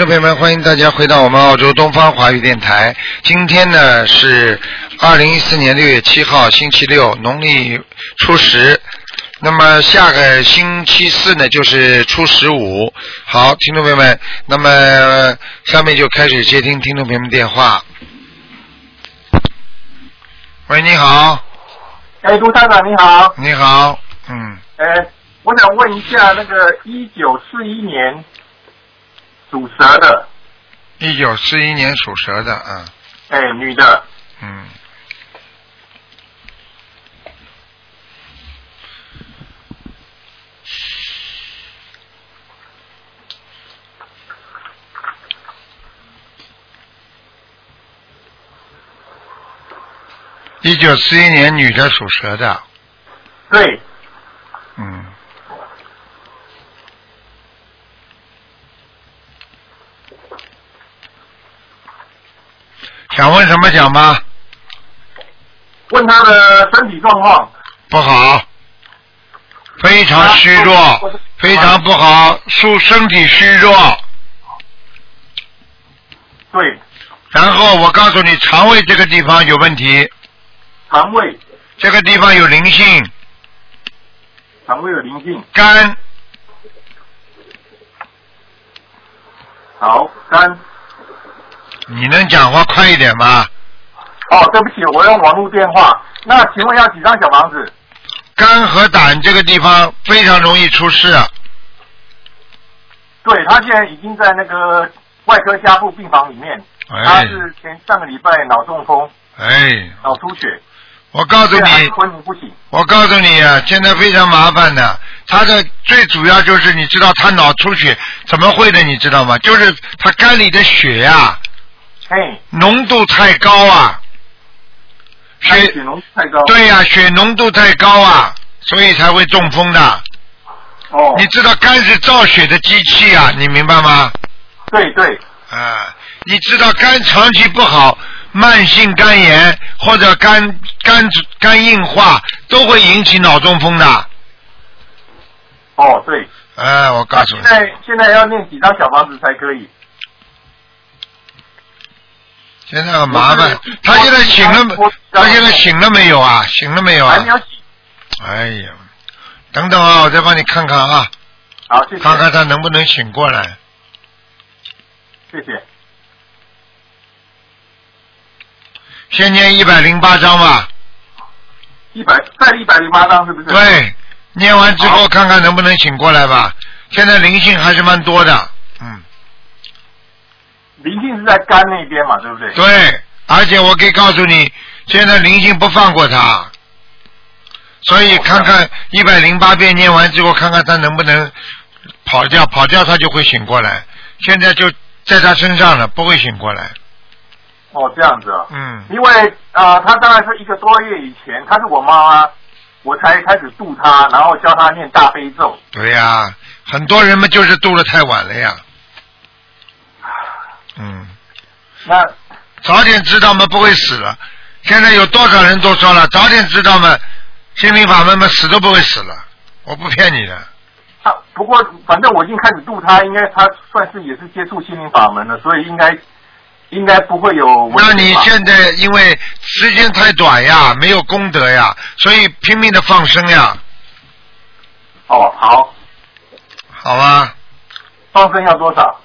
听众朋友们，欢迎大家回到我们澳洲东方华语电台。今天呢是二零一四年六月七号，星期六，农历初十。那么下个星期四呢就是初十五。好，听众朋友们，那么下面就开始接听听众朋友们电话。喂，你好，哎，卢站长你好，你好，嗯，哎，我想问一下，那个一九四一年属蛇的，一九四一年属蛇的，啊，哎，女的，嗯。一九四一年女的属蛇的，对，嗯。想问什么讲吧？问他的身体状况，不好，非常虚弱，非常不好，属身体虚弱。对，然后我告诉你，肠胃这个地方有问题，肠胃，这个地方有灵性，肠胃有灵性，肝。好，肝，你能讲话快一点吗？哦，对不起，我用网络电话，那请问要几张小房子？肝和胆这个地方非常容易出事，对他现在已经在那个外科加护病房里面，他哎是前上个礼拜脑中风、哎，脑出血，我告诉你，昏迷不醒。我告诉你啊，现在非常麻烦的。他的最主要就是你知道他脑出血怎么会的，你知道吗？就是他肝里的血呀、嘿，浓度太高啊，血浓太高。对呀、血浓度太高啊，所以才会中风的。哦，你知道肝是造血的机器啊，你明白吗？对对，啊，你知道肝长期不好，慢性肝炎或者肝肝肝硬化都会引起脑中风的。哦对。哎，我告诉你现，在现在要念几张小房子才可以？现在很麻烦。他现在醒了我，他现在醒了没有啊？醒了没有啊还？没有醒。哎呀，等等啊，我再帮你看看啊，好，谢谢。看看他能不能醒过来。谢谢。先念一百零八章吧。一百再一百零八张是不是？。对，念完之后看看能不能醒过来吧。现在灵性还是蛮多的，嗯，灵性是在肝那边嘛，对不对？。对，而且我可以告诉你，现在灵性不放过他，所以看看一百零八遍念完之后，看看他能不能跑掉，跑掉他就会醒过来。现在就在他身上了，不会醒过来。哦，这样子啊。嗯，因为呃，他大概是一个多月以前，他是我妈妈，我才开始度他，然后教他念大悲咒。对呀、很多人们就是度的太晚了呀。嗯，那早点知道嘛，不会死了。现在有多少人都说了，早点知道嘛，心灵法门嘛，死都不会死了。我不骗你的。他不过反正我已经开始度他，应该他算是也是接触心灵法门了，所以应该应该不会有。那你现在因为时间太短呀，没有功德呀，所以拼命的放生呀，哦好，好吧？放生要多少？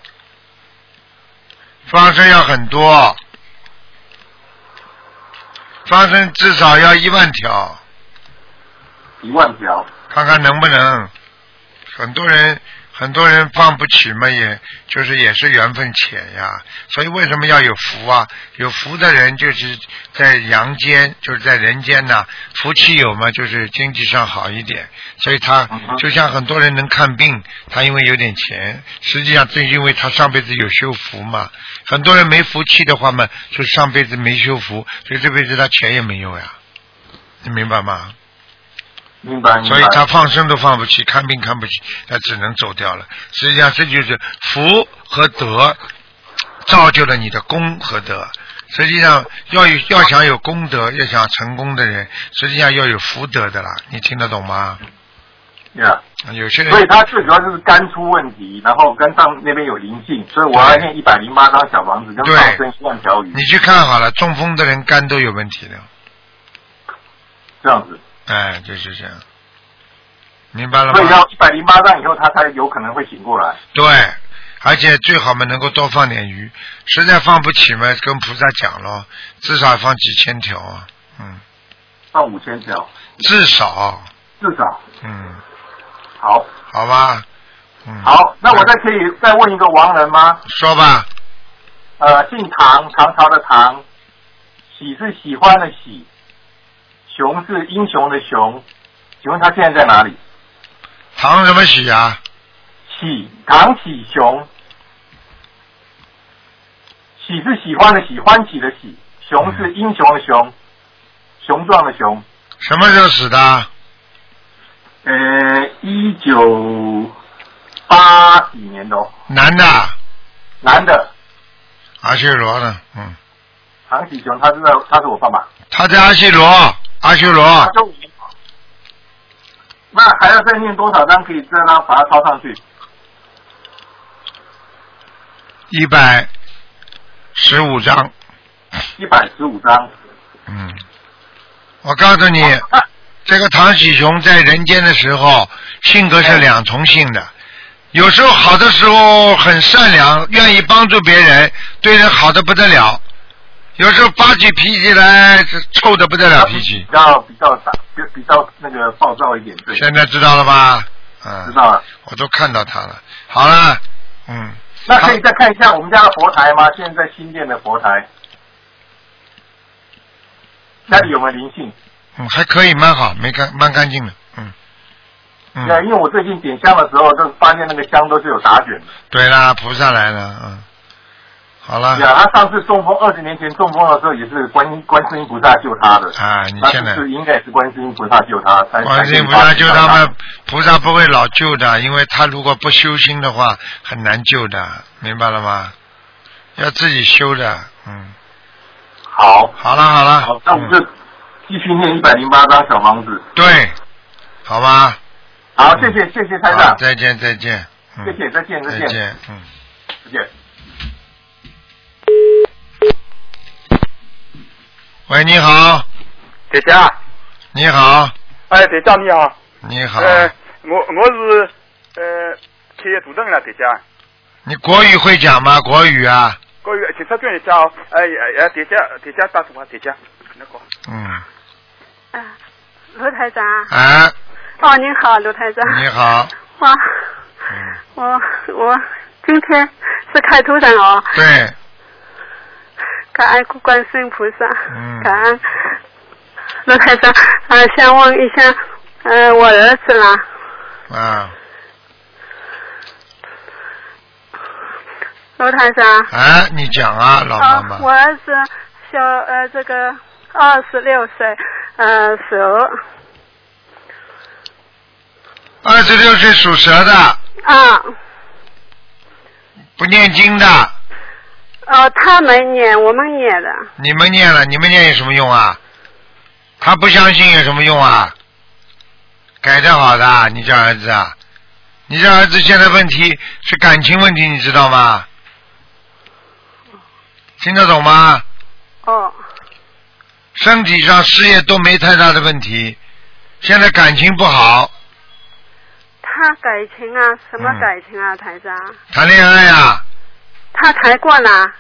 放生要很多，放生至少要一万条，一万条。看看能不能。很多人很多人放不起嘛，也就是也是缘分浅呀。所以为什么要有福啊？有福的人就是在阳间，就是在人间呐，福气有嘛，就是经济上好一点。所以他就像很多人能看病，他因为有点钱，实际上正因为他上辈子有修福嘛。很多人没福气的话嘛，就上辈子没修福，所以这辈子他钱也没有呀。你明白吗？所以他放生都放不起，看病看不起，他只能走掉了。实际上这就是福和德造就了你的功和德。实际上要有要想有功德，要想成功的人，实际上要有福德的啦。你听得懂吗？呀、有些人所以他最主要就是肝出问题，然后肝脏那边有灵性，所以我要念一百零八张小房子跟放生一万条鱼你，去看好了，中风的人肝都有问题的，这样子。哎，就是这样，明白了吗？所以？要一百零八张以后，他才有可能会醒过来。对，而且最好嘛能够多放点鱼，实在放不起嘛，跟菩萨讲咯，至少放几千条啊，嗯，放五千条，至少，至少。嗯，好，好吧，嗯，好，那我再可以再问一个亡人吗？说吧，呃，姓唐，唐朝的唐，喜是喜欢的喜，雄是英雄的雄，请问他现在在哪里？唐什么喜啊？喜，唐喜雄，喜是喜欢的喜，欢喜的喜，雄是英雄的雄，雄壮的雄。什么时候死的？呃，一九八几年的哦，男的，男的，阿修罗的，嗯，唐喜雄，他是在他是我爸爸。他在阿修罗，阿修罗那还要再念多少张可以再让把它抄上去？一百十五张，一百十五张。嗯，我告诉你，啊 这个唐喜雄在人间的时候，性格是两重性的。有时候好的时候很善良，愿意帮助别人，对人好的不得了；有时候发起脾气来，是臭的不得了脾气比。较比较大，比比较那个暴躁一点，对，现在知道了吧？嗯，知道了。我都看到他了。好了，嗯，那可以再看一下我们家的佛台吗？现在新建的佛台，家里有没有灵性？嗯，还可以，蛮好，没干，蛮干净的，嗯，嗯，对，因为我最近点香的时候，就发现那个香都是有打卷的。对啦，菩萨来了，嗯，好了，对啊，他上次中风，二十年前中风的时候也是观音观世音菩萨救他的。啊，你那现在是应该也是观世音菩萨救他，才观世音菩萨救他们，菩萨不会老救的，因为他如果不修心的话，很难救的，明白了吗？要自己修的，嗯，好，好了好了，好，那我们就嗯继续念一百零八张小房子。对，好吧，好，谢谢谢谢台好，长，再见再见，嗯谢谢再见再见再见，嗯。再见。喂，你好，姐姐啊，你好，哎，姐姐你好，你好，呃，我我是呃企业主任了，姐姐，你国语会讲吗？国语啊，国语警察专一下哦，哎哎哎，姐姐姐姐打电话，姐姐，那个，嗯，啊，卢台长。啊，哦，您好，卢台长。你好，哇，嗯，我我今天是开图人哦，对，感恩观世音菩萨，嗯感恩卢台长。啊，想问一下，呃，我儿子啦，啊，卢台长。哎，你讲啊，老妈妈，我儿子小呃这个二十六岁，呃蛇二十六岁属蛇的，啊，不念经的，呃他没念，我们念的。你们念了，你们念有什么用啊？他不相信有什么用啊？改得好的，你这儿子啊，你这儿子现在问题是感情问题，你知道吗？听得懂吗？哦身体上、事业都没太大的问题，现在感情不好，他感情啊，什么感情啊，台长？谈恋爱啊，他谈过呢，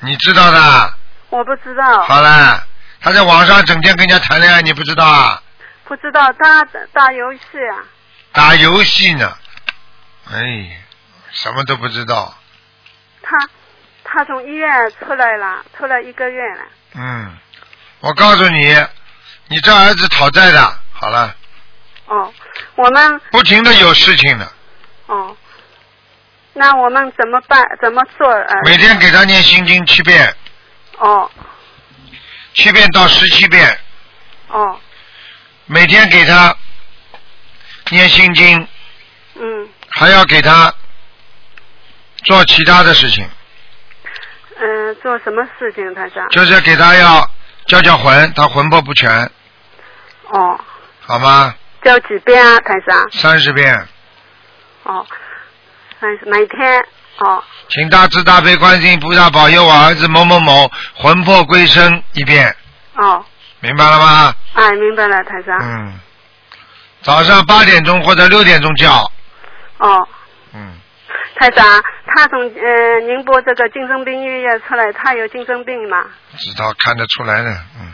你知道的。我不知道，好了，他在网上整天跟人家谈恋爱，你不知道啊？不知道他打游戏啊，打游戏呢，哎，什么都不知道。他他从医院出来了，出来一个月了。嗯，我告诉你，你这儿子讨债的，好了，哦，我们不停的有事情的，哦，那我们怎么办？怎么做？呃，每天给他念心经七遍，哦。七遍到十七遍，哦，每天给他念心经，嗯。还要给他做其他的事情，嗯、呃做什么事情，他长？就是给他要叫叫魂，他魂魄不全，哦，好吗？叫叫几遍啊，台长？三十遍，哦，每天哦请大慈大悲观世音菩萨保佑我儿子某某某魂魄归生一遍，哦，明白了吗？哎，明白了，台长。嗯，早上八点钟或者六点钟叫，哦，嗯，台长，他从呃宁波这个精神病医院出来，他有精神病吗？知道看得出来的，嗯。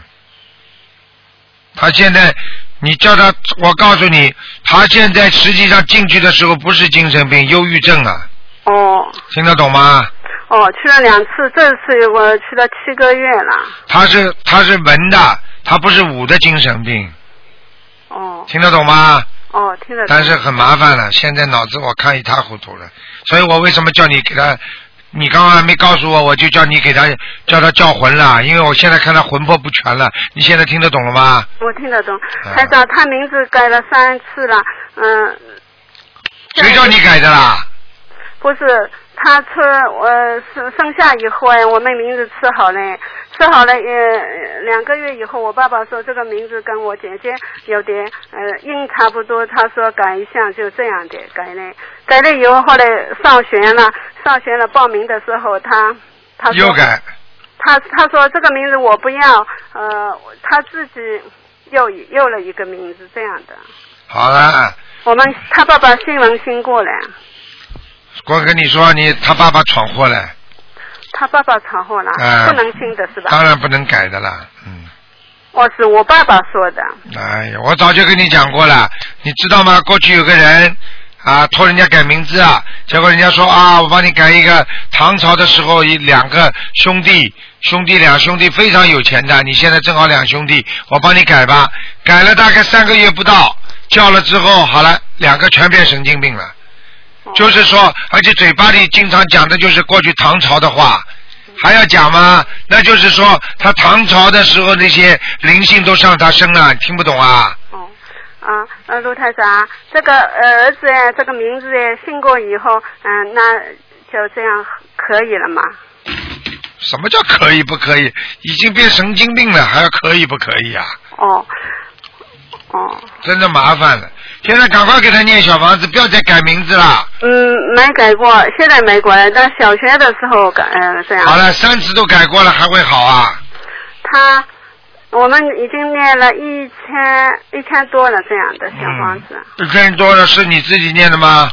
他现在，你叫他，我告诉你，他现在实际上进去的时候不是精神病，忧郁症啊，哦听得懂吗？哦，去了两次，这次我去了七个月了。他是他是文的，他不是武的精神病，哦听得懂吗？哦，听得懂。但是很麻烦了，现在脑子我看一塌糊涂了，所以我为什么叫你给他？你刚刚还没告诉我，我就叫你给他叫他叫魂了，因为我现在看他魂魄不全了。你现在听得懂了吗？我听得懂，啊台长，他名字改了三次了，嗯。谁叫你改的啦？不是，他吃我生生下以后哎，我们名字吃好了，吃好了呃两个月以后，我爸爸说这个名字跟我姐姐有点呃音差不多，他说改一下就这样的改了，改了以后后来上学了，上学了报名的时候他他又改，他他说这个名字我不要，呃他自己又又了一个名字这样的，好了，我们他爸爸新闻新过来。我跟你说，你他爸爸闯祸了，他爸爸闯祸了，哎不能信的是吧？当然不能改的啦，嗯。我，是我爸爸说的。哎呀，我早就跟你讲过了，你知道吗？过去有个人啊，托人家改名字啊，结果人家说啊，我帮你改一个唐朝的时候一两个兄弟，兄弟两兄弟非常有钱的，你现在正好两兄弟，我帮你改吧。改了大概三个月不到，叫了之后好了，两个全变神经病了。就是说，而且嘴巴里经常讲的就是过去唐朝的话，还要讲吗？那就是说，他唐朝的时候那些灵性都上他身了，听不懂啊？哦，啊，呃，卢台长，这个呃儿子哎，这个名字哎，姓过以后，嗯、那就这样可以了吗？什么叫可以不可以？已经变神经病了，还要可以不可以啊？哦，哦，真的麻烦了。现在赶快给他念小房子，不要再改名字了。嗯，没改过，现在没过来，但小学的时候改，嗯、这样。好了，三次都改过了，还会好啊？他，我们已经念了一千一千多了这样的小房子，一千多了是你自己念的吗？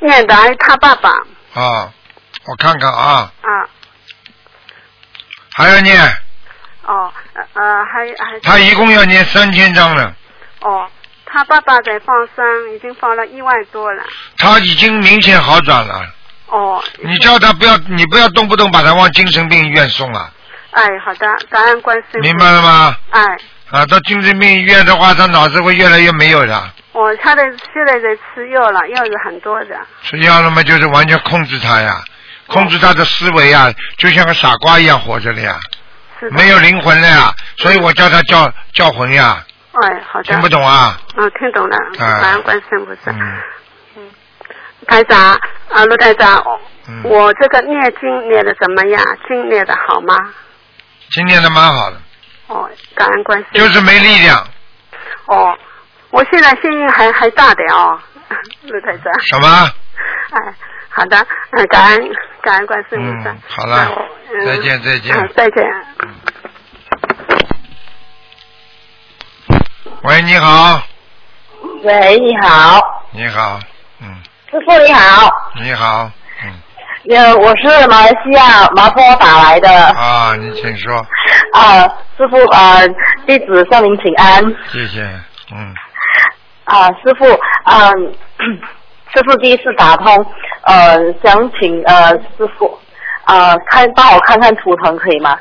念的还他爸爸啊，我看看啊，啊。还要念，哦，呃呃，还还他一共要念三千张了。哦，他爸爸在放生，已经放了一万多了。他已经明显好转了。哦，你叫他不要，你不要动不动把他往精神病医院送啊，哎，好的，感恩关心。明白了？吗？哎，啊，到精神病医院的话，他脑子会越来越没有的。我他的现在在吃药了，药有很多的。吃药了嘛，就是完全控制他呀，控制他的思维呀，就像个傻瓜一样活着的呀，是的。没有灵魂了呀，所以我叫他叫叫魂呀，哎，好的。听不懂啊？嗯，听懂了。啊感恩观世音菩萨。嗯，台长啊，陆台长，嗯我这个念经念的怎么样？经念的好吗？今年的蛮好的，哦，感恩关心。就是没力量。哦，我现在声音还还大点哦，陆台长。什么？哎，好的，嗯，感恩感恩观世音菩萨。嗯好了嗯再见再见嗯再见。喂，你好，喂，你好，你好，嗯，师傅你好，你好，嗯，呃，我是马来西亚麻坡打来的，啊，你请说，啊，师傅啊，弟子向您请安，谢谢，嗯，啊，师傅，啊，师傅第一次打通，呃，想请呃师傅，啊，看帮我看看图腾可以吗？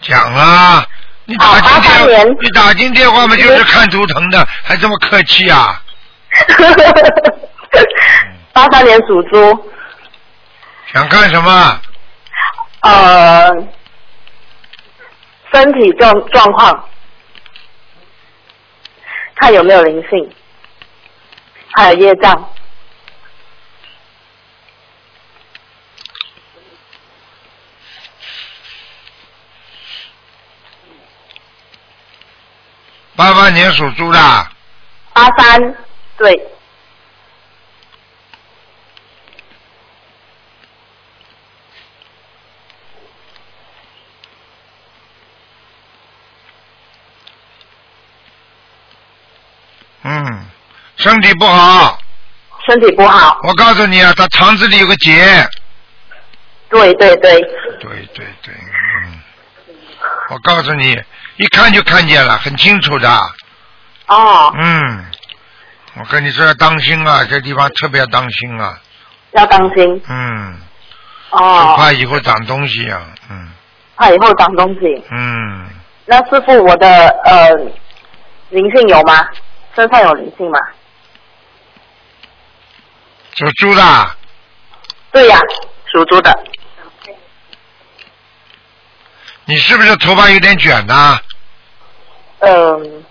讲啊，你打进啊83电年。你打进电话嘛，就是看图腾的，还这么客气啊？八三年属猪，想干什么？呃，身体状状况，看有没有灵性，还有业障。八八年属猪的，八三，对，嗯，身体不好。身体不好，我告诉你啊，他肠子里有个结。对对对，对对对，嗯。我告诉你，一看就看见了，很清楚的。哦，嗯，我跟你说要当心啊，这地方特别要当心啊。要当心嗯，就哦，怕以后长东西啊。嗯怕以后长东西。嗯，那师傅，我的呃灵性有吗？身上有灵性吗？属猪的，对呀、属猪的。你是不是头发有点卷呐？嗯，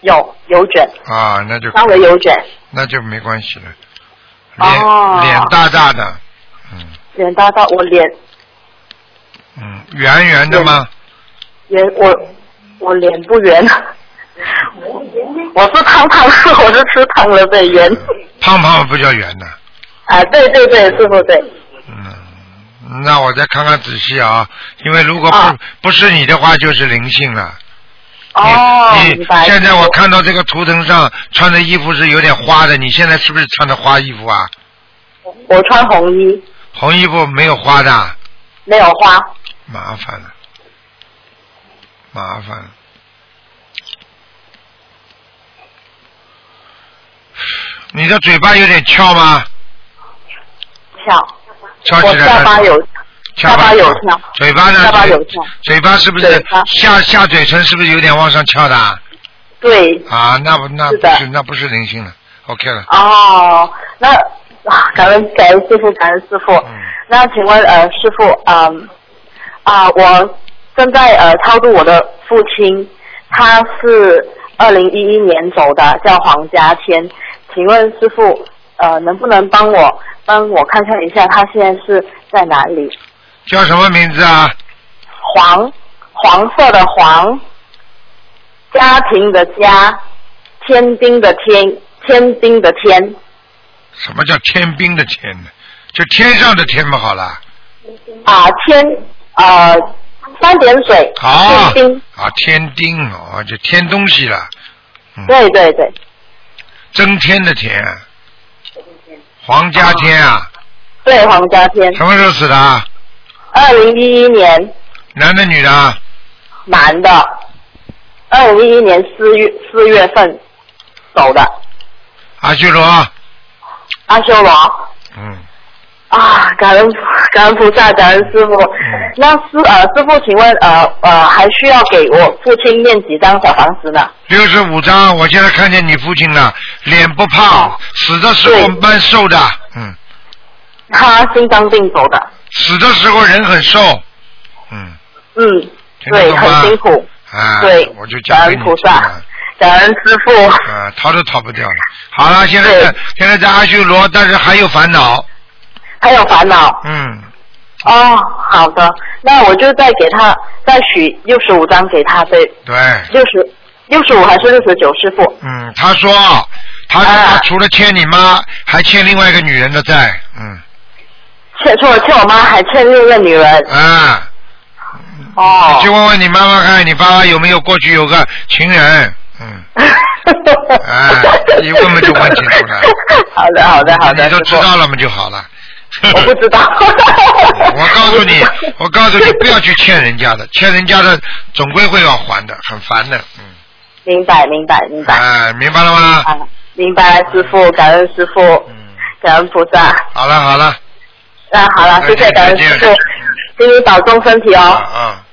有有卷，啊，那就稍微有卷，那就没关系了。脸、哦脸大大的，嗯脸大大，我脸嗯，圆圆的吗？圆，我我脸不圆，我是胖胖，我是吃胖了的圆。胖胖不叫圆的。啊，对对对，师傅对，嗯，那我再看看仔细啊，因为如果不、啊不是你的话，就是灵性了。哦，你。现在我看到这个图腾上穿的衣服是有点花的，你现在是不是穿的花衣服啊？我穿红衣，红衣服没有花的，没有花，麻烦了，麻烦了。你的嘴巴有点翘吗？翘，翘起来我下巴有下巴有翘，嘴巴呢？下巴有翘，嘴巴是不是下下嘴唇是不是有点往上翘的啊？对，啊，那不那不是那不是灵性了，OK 了。哦，那啊，感恩感恩师傅，感恩师傅。嗯那请问呃，师傅，嗯啊，我正在呃超度我的父亲，他是二零一一年走的，叫黄家天。请问师傅，呃，能不能帮我帮我看看一下他现在是在哪里？叫什么名字啊？黄黄色的黄，家庭的家，天兵的天，天兵的天。什么叫天兵的天呢？就天上的天嘛，好了。啊，天呃三点水，好天丁，啊，天丁哦，就添东西了。嗯，对对对，增添的添。黄家添啊，对黄家添，什么时候死的？啊？二零一一年。男的女的？啊？男的，二零一一年四月四月份走的，阿修罗。阿修罗。嗯，啊，感恩感恩菩萨，感恩师傅。那师呃师傅，请问呃呃还需要给我父亲念几张小房子呢？六十五张，我现在看见你父亲了，脸不胖哦，死的时候对蛮瘦的，嗯，他心脏病走的，死的时候人很瘦，嗯，嗯，对，很辛苦，啊，对我就菩萨感恩师傅。啊，逃都逃不掉了。好了，现在现在在阿修罗，但是还有烦恼。还有烦恼嗯，哦，好的，那我就再给他再许六十五张给他，对，对，六十六十五还是六十九，师傅？嗯，他说，他说啊他除了欠你妈，还欠另外一个女人的债。嗯，欠除了欠我妈，还欠另一个女人。啊，哦你去。问问你妈妈看，你爸爸有没有过去有个情人？嗯，哎一问问就问清楚了好的，好的，好的，你都知道了嘛就好了。我不知道。我告诉你，我告诉你，不要去欠人家的，欠人家的总归会要还的，很烦的。嗯，明白，明白，明白。哎，明白了吗？啊，明白，师傅，感恩师傅，嗯，感恩菩萨。好了好了，那好了，谢谢感恩师傅请你保重身体啊哦。啊，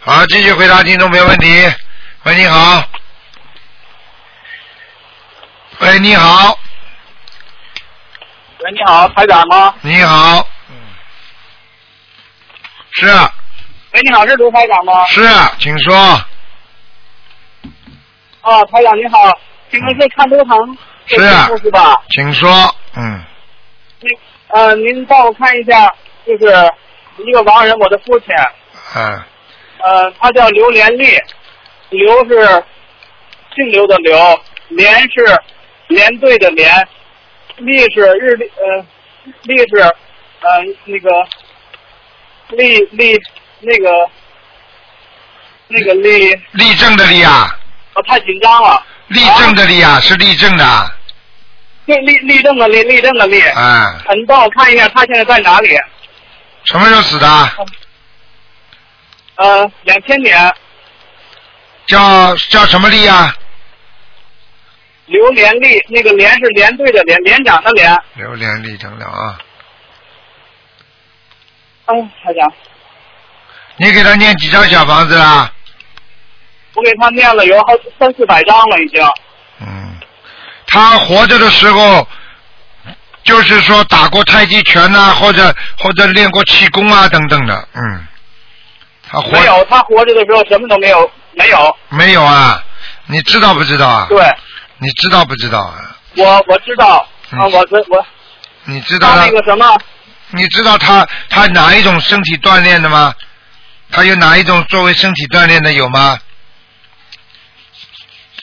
好，继续回答听众朋友问题。喂，你好。喂，你好，喂，你好，台长吗？你好。嗯，是啊喂，你好，是卢台长吗？是啊，请说。啊，台长你好，请问是看图腾是吧？请说。嗯，您呃，您帮我看一下，就是一个亡人，我的父亲，嗯，呃，他叫刘连利，刘是姓刘的刘，连是连队的连，历是日历呃历是呃那个历历那个那个历立正的立啊，我太紧张了，立正的立啊，是立正的，对立立正的立立正的立，啊，你帮我看一下他现在在哪里？什么时候死的？呃，两千年叫叫什么立啊？刘连立，那个连是连队的连，连长的连。刘连立正了啊！嗯，台长，你给他念几张小房子啦？我给他念了有好三四百张了，已经。嗯，他活着的时候，就是说打过太极拳呐、或者或者练过气功啊等等的，嗯，他活没有，他活着的时候什么都没有，没有。没有啊？你知道不知道啊？对，你知道不知道啊？我我知道嗯啊，我我我你知道他他那个什么，你知道他他哪一种身体锻炼的吗？他有哪一种作为身体锻炼的有吗？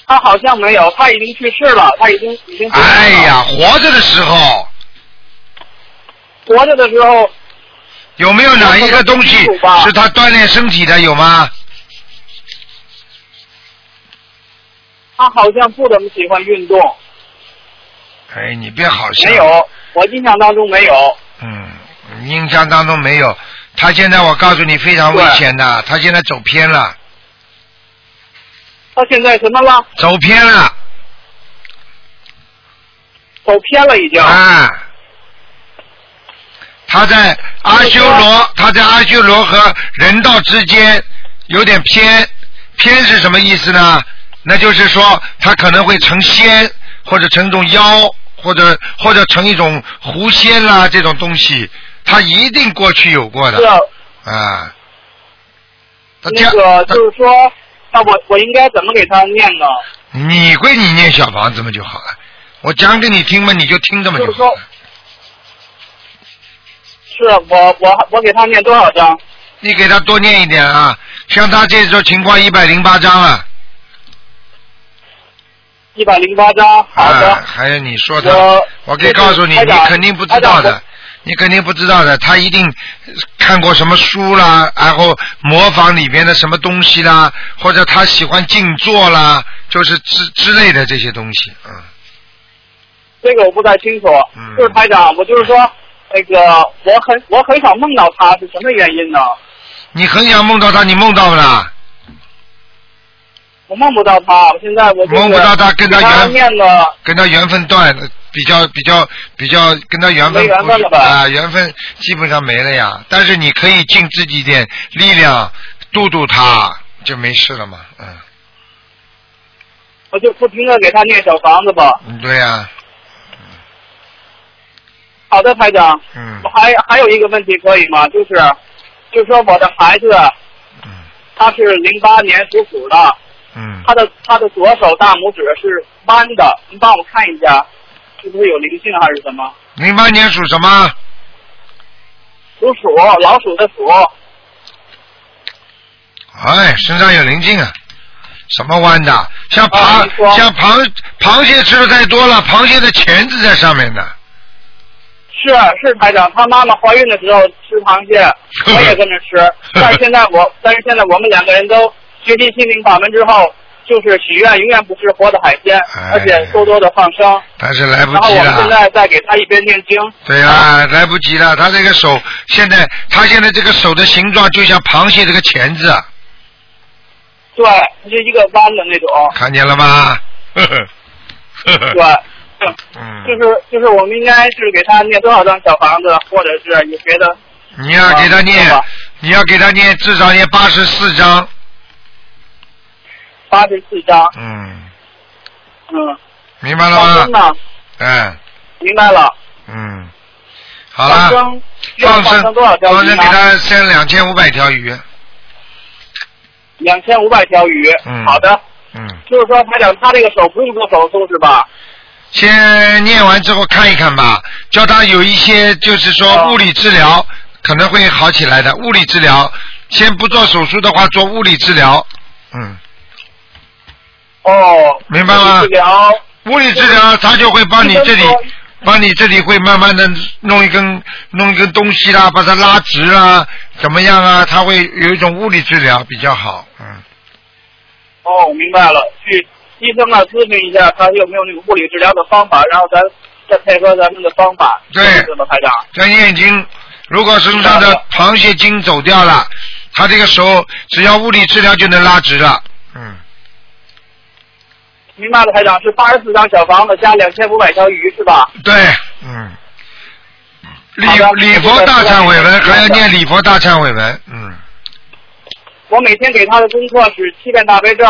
他好像没有，他已经去世了，他已经已经哎呀，活着的时候活着的时候，有没有哪一个东西是他锻炼身体的有吗？他好像不怎么喜欢运动，哎，你别好笑。没。有，我印象当中没有。嗯，印象当中没有。他现在我告诉你非常危险的，他现在走偏了，他现在什么了？走偏了走偏了已经。啊！他在阿修罗，他在阿修罗和人道之间有点偏，偏是什么意思呢？那就是说他可能会成仙，或者成一种妖，或者或者成一种狐仙啦这种东西，他一定过去有过的是啊啊。他这那个，就是说，那我我应该怎么给他念呢？你归你念小房子嘛就好了，我讲给你听嘛，你就听着嘛就好了。，是我我我给他念多少章？你给他多念一点啊，像他这种情况一百零八章了。一百零八张。好的。啊，还有你说的，我我可以告诉你，你肯定不知道的，你肯定不知道的，他一定看过什么书啦，然后模仿里边的什么东西啦，或者他喜欢静坐啦，就是之之类的这些东西，嗯，这个我不太清楚。嗯就是台长，我就是说，那个我很我很少梦到他，是什么原因呢？你很想梦到他，你梦到不啦？我梦不到他，我现在我就是梦不到他跟他缘念了，跟他缘分断了，比较比较比较跟他缘分没缘分了吧啊，缘分基本上没了呀。但是你可以尽自己一点力量度度他，就没事了嘛。嗯，我就不停的给他念小房子吧。嗯对呀、好的，台长，嗯我还还有一个问题可以吗？就是，就是说我的孩子嗯他是零八年属虎的，嗯，他的他的左手大拇指是弯的，您帮我看一下，是不是有灵性还是什么？零八年属什么？属鼠，老鼠的鼠。哎，身上有灵性啊！什么弯的？像啊螃、像螃螃蟹吃的太多了，螃蟹的钳子在上面呢。是是台长，他妈妈怀孕的时候吃螃蟹，我也跟着吃。但是现在我，但是现在我们两个人都学习心灵法门之后，就是许愿永远不吃活的海鲜，哎而且多多的放生。但是来不及然后我们现了。在再给他一边念经。对啊，来不及了。他这个手现在，他现在这个手的形状就像螃蟹这个钳子，对，就一个弯的那种。看见了吗？呵呵呵呵对，嗯，就是就是我们应该是给他念多少张小房子，或者是有别的。你要给他念啊，你要给他念至少念八十四章。八十四张。嗯，嗯。明白了吗？嗯明白了。嗯，好了，放生多少条放生给？他生两千五百条鱼。两千五百条鱼。嗯好的。嗯，就是说，他讲，他这个手不用做手术是吧？先念完之后看一看吧，叫他有一些就是说哦物理治疗可能会好起来的。物理治疗，先不做手术的话，做物理治疗。嗯，哦，明白吗？治疗。物理治疗他就会帮你这里帮你这里会慢慢的弄一根弄一根东西啦，把它拉直啊，怎么样啊？他会有一种物理治疗比较好，嗯，哦，明白了，去医生那咨询一下，他有没有那个物理治疗的方法，然后咱再配合咱们的方法，对。是这么排长。在眼睛，如果身上的螃蟹精走掉了，他这个时候只要物理治疗就能拉直了，嗯，明白了，台长是八十四张小房子加两千五百条鱼是吧？对，嗯。礼礼佛大忏悔文还要念礼佛大忏悔文，嗯，我每天给他的功课是七遍大悲咒，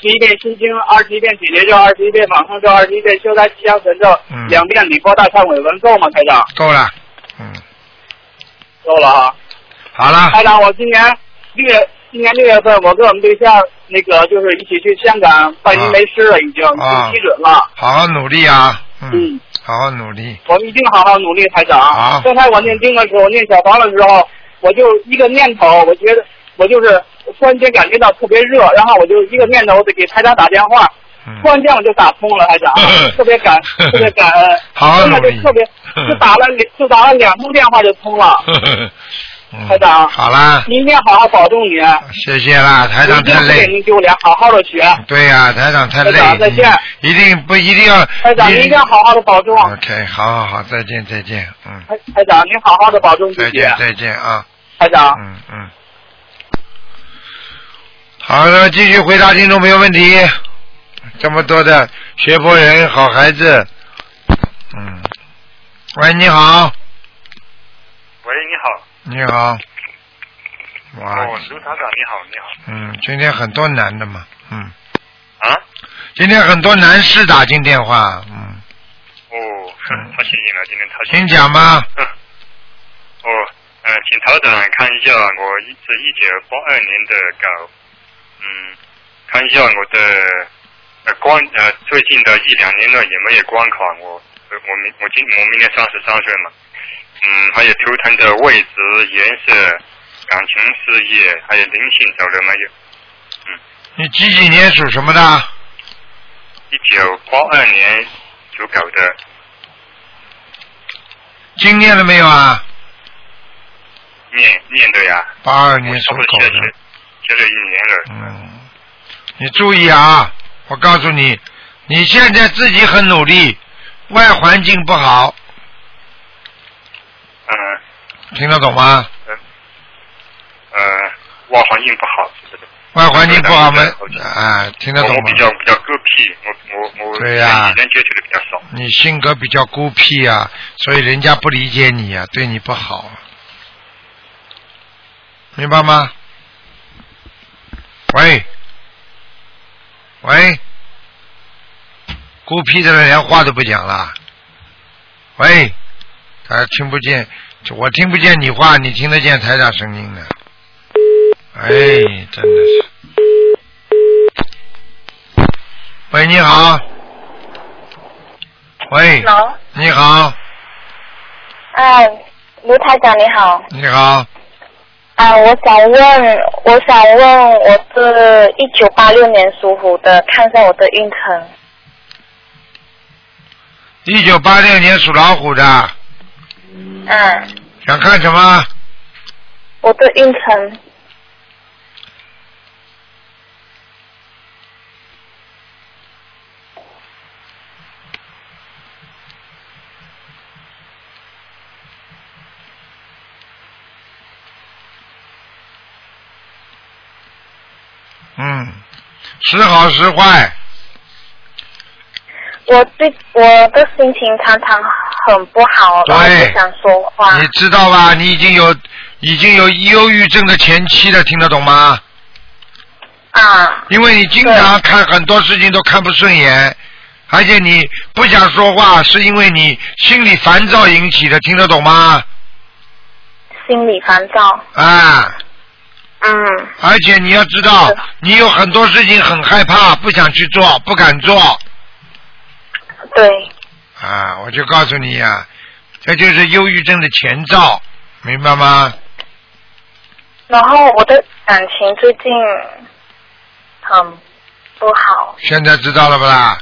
十一遍心经，二十一遍解结咒，二十一遍往生咒，二十一遍修灾吉祥神咒，嗯两遍礼佛大忏悔文够吗，台长？够了，嗯，够了哈。好了，台长，我今年六月，今年六月份，我跟我们对象那个就是一起去香港拜您为师了，已经已啊。经批准了。好好努力啊，嗯嗯，好好努力，我们一定好好努力，台长。好。刚才我念经的时候，念小房的时候，我就一个念头，我觉得我就是突然间感觉到特别热，然后我就一个念头，我得给台长打电话，嗯。突，然间我就打通了，台长，特别感特别感恩，真的就特别就打了两就打了两通电话就通了。嗯台长好啦，您一定好好保重你，谢谢啦，台长太累，您丢脸，好好的学。对呀、台长太累，台长再见一定不一定要，台长，您一定要好好的保重。OK，好好好，再见再见，嗯，台台长，您好好的保重自己。再见再见啊，台长，嗯嗯。好的，继续回答听众朋友问题。这么多的学佛人，好孩子，嗯，喂，你好。你好，哇，哦，卢厂长，你好，你好。嗯，今天很多男的嘛，嗯，啊？今天很多男士打进电话，嗯，哦，哼太幸运了，今天太幸运。请讲吧，嗯。哦，呃，请曹长看一下我一是一九八二年的狗，嗯，看一下我的呃关呃最近的一两年内有没有关卡，我呃我明我今我明年三十三岁嘛，嗯，还有图腾的位置、颜色、感情、事业，还有灵性走了没有？嗯你几几年属什么的？一九八二年属狗的，经念了没有啊？念念的呀，八二年属狗的学，学了一年了。嗯，你注意啊！我告诉你，你现在自己很努力，外环境不好，嗯听得懂吗？呃，外环境不好。外环境不好没好的啊？听得懂吗我我比？较比较孤僻，我我我对呀跟人接触的比较少。你性格比较孤僻啊，所以人家不理解你啊，对你不好啊，明白吗？喂，喂，孤僻的人连话都不讲了。喂，他听不见，我听不见你话，你听得见台长声音的。哎，真的是。喂，你好。喂，Hello，你好，哎，卢台长你好，你好，啊，我想问，我想问，我是一九八六年属虎的，看一下我的运程。一九八六年属老虎的，嗯，想看什么？我的运程，嗯，时好时坏，我最我的心情常常很不好，然后不想说话你。知道吧？你已经有已经有忧郁症的前期了，听得懂吗？啊，因为你经常看很多事情都看不顺眼，而且你不想说话，是因为你心里烦躁引起的，听得懂吗？心里烦躁。啊，嗯，而且你要知道，你有很多事情很害怕，不想去做，不敢做。对，啊，我就告诉你呀、这就是忧郁症的前兆，明白吗？然后我的感情最近很不好。现在知道了不啦？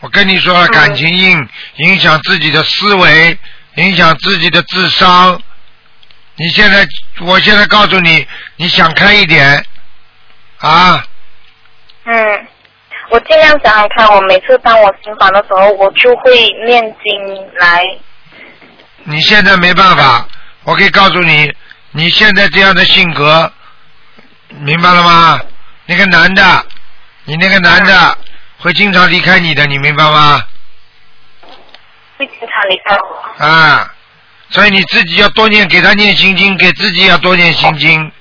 我跟你说了，嗯感情硬影响自己的思维，影响自己的智商。你现在，我现在告诉你，你想开一点啊！嗯，我尽量想想看，我每次当我心烦的时候，我就会念经来。你现在没办法，我可以告诉你，你现在这样的性格，明白了吗？那个男的，你那个男的会经常离开你的，你明白吗？会经常离开我。啊，所以你自己要多念，给他念心经，给自己要多念心经。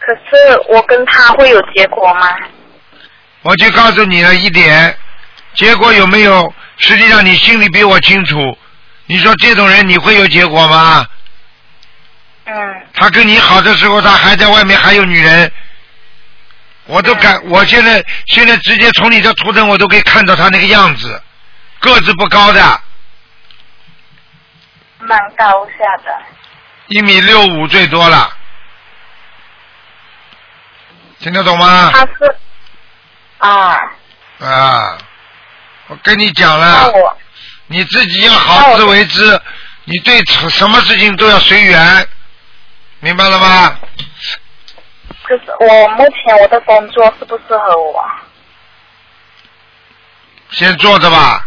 可是我跟他会有结果吗？我就告诉你了一点，结果有没有？实际上你心里比我清楚。你说这种人你会有结果吗？嗯他跟你好的时候，他还在外面还有女人，我都敢，我现在现在直接从你这图腾我都可以看到他那个样子，个子不高的，蛮高下的。一米六五最多了，听得懂吗？他是啊，啊，我跟你讲了，你自己要好自为之，你对什么事情都要随缘，明白了吗？可是我目前我的工作适不适合我？先坐着吧，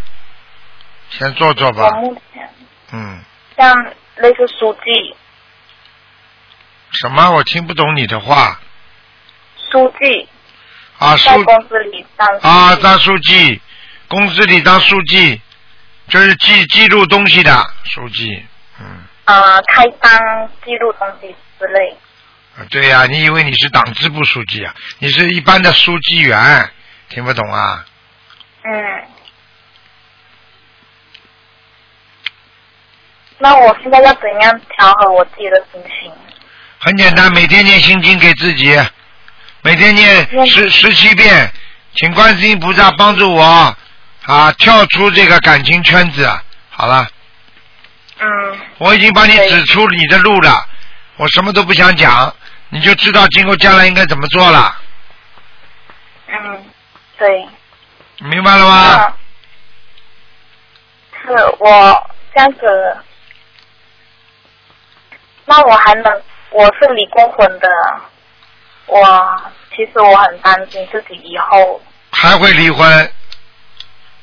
先坐坐我吧，目前。嗯，像类似书记，什么？我听不懂你的话。书记啊，书在公司里当啊，当书记，公司里当书记，就是记记录东西的书记，嗯，啊开单记录东西之类。啊对呀、你以为你是党支部书记啊？你是一般的书记员，听不懂啊？嗯。那我现在要怎样调和我自己的心情？很简单，每天念心经给自己，每天念念十十七遍，请观世音菩萨帮助我啊，跳出这个感情圈子。好了，嗯我已经帮你指出你的路了，我什么都不想讲，你就知道今后将来应该怎么做了，嗯，对。明白了吗？是我这样子，那我还能，我是离过婚的，我其实我很担心自己以后，还会离婚，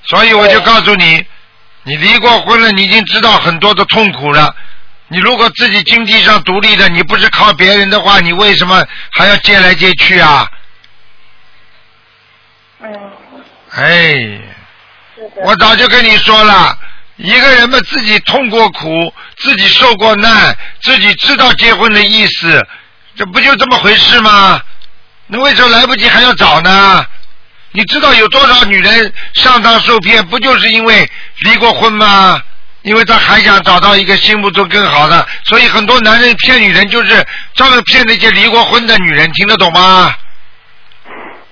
所以我就告诉你，你离过婚了，你已经知道很多的痛苦了。你如果自己经济上独立的，你不是靠别人的话，你为什么还要借来借去啊？嗯，哎，我早就跟你说了，一个人嘛自己痛过苦，自己受过难，自己知道结婚的意思，这不就这么回事吗？那为什么来不及还要找呢？你知道有多少女人上当受骗，不就是因为离过婚吗？因为他还想找到一个心目中更好的，所以很多男人骗女人就是专门骗那些离过婚的女人，听得懂吗？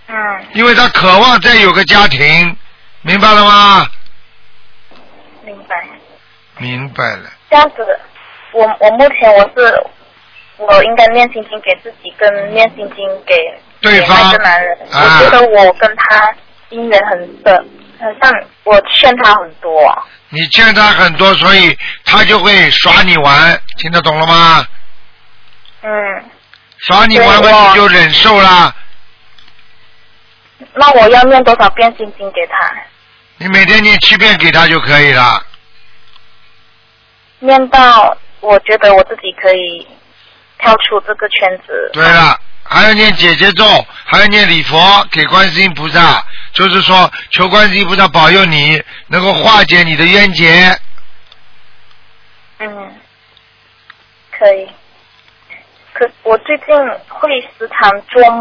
嗯因为他渴望再有个家庭，明白了吗？明白。明白了。这样子，我我目前我是，我应该念心经给自己，跟念心经给给对方那个男人。啊我觉得我跟他姻缘很深，很像我欠他很多。你欠他很多，所以他就会耍你玩，听得懂了吗？嗯，耍你玩我你就忍受啦。那我要念多少遍心经给他？你每天念七遍给他就可以了。念到我觉得我自己可以跳出这个圈子。对了，还要念姐姐咒，还要念礼佛给观世音菩萨，就是说求观世音菩萨保佑你能够化解你的冤结。嗯，可以。可我最近会时常做梦，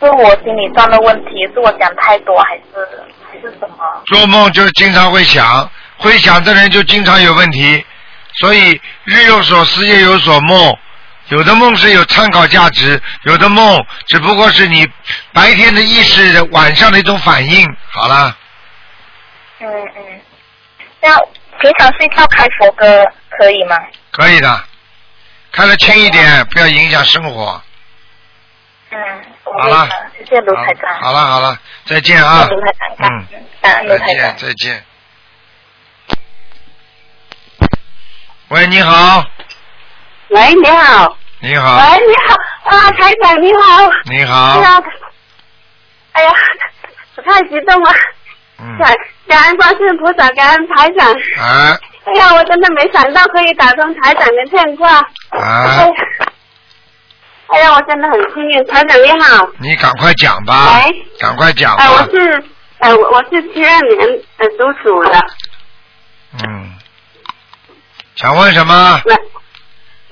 是我心理上的问题，是我想太多，还是还是什么？做梦就经常会想，会想的人就经常有问题，所以日有所思，夜有所梦。有的梦是有参考价值，有的梦只不过是你白天的意识晚上的一种反应。好了，嗯嗯。那平常睡觉开佛歌可以吗？可以的，开的轻一点，不要影响生活。嗯好了，谢谢卢台长。好了好了，再见啊谢谢卢台长，嗯，再见。再见。喂，你好，喂，你好。你好，喂，你好。啊，台长你好。你好。哎，呀，哎呀，我太激动了，嗯，感感恩观世音菩萨，感恩台长。啊。哎呀，我真的没想到可以打通台长的电话。啊。哎呀，，我真的很幸运，台长你好。你赶快讲吧喂，赶快讲哎、我吧，是，呃，我我是七二年呃属鼠的，嗯，想问什么？喂，